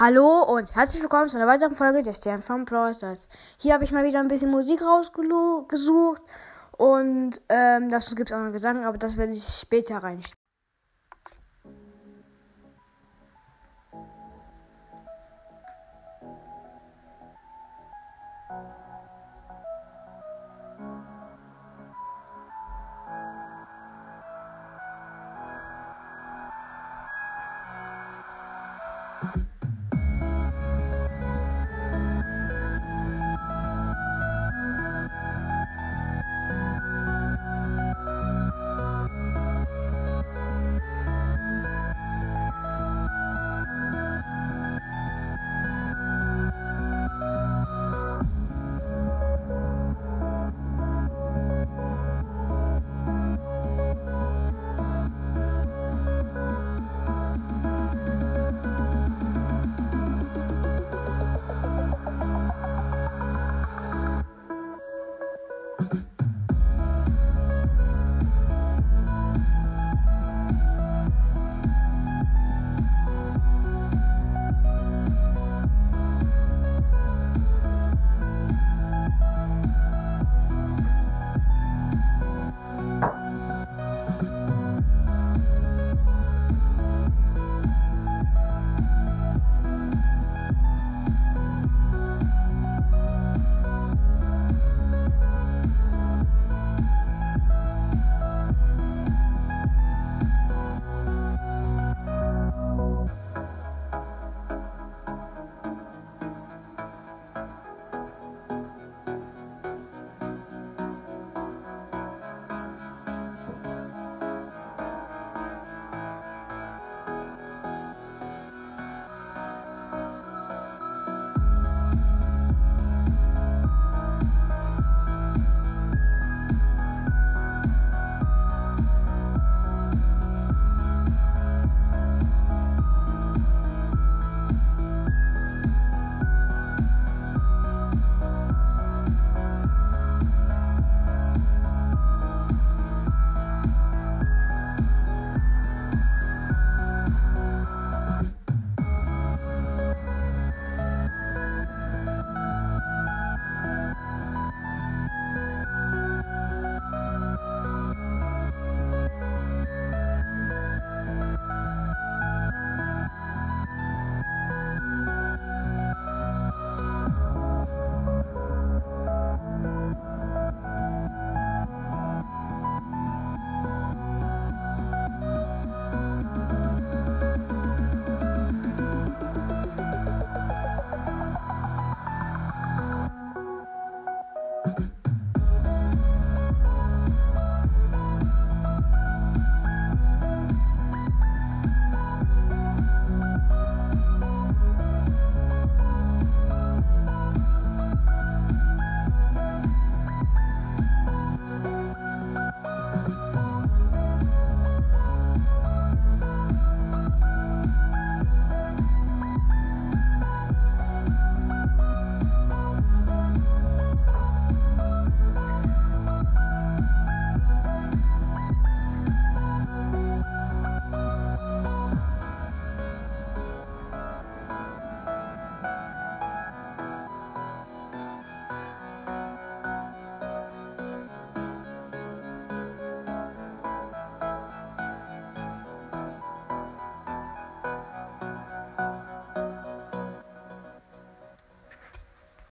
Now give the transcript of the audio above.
Hallo und herzlich willkommen zu einer weiteren Folge der Stern von Brawl Stars. Hier habe ich mal wieder ein bisschen Musik rausgesucht und ähm, dazu gibt es auch noch Gesang, aber das werde ich später reinstellen.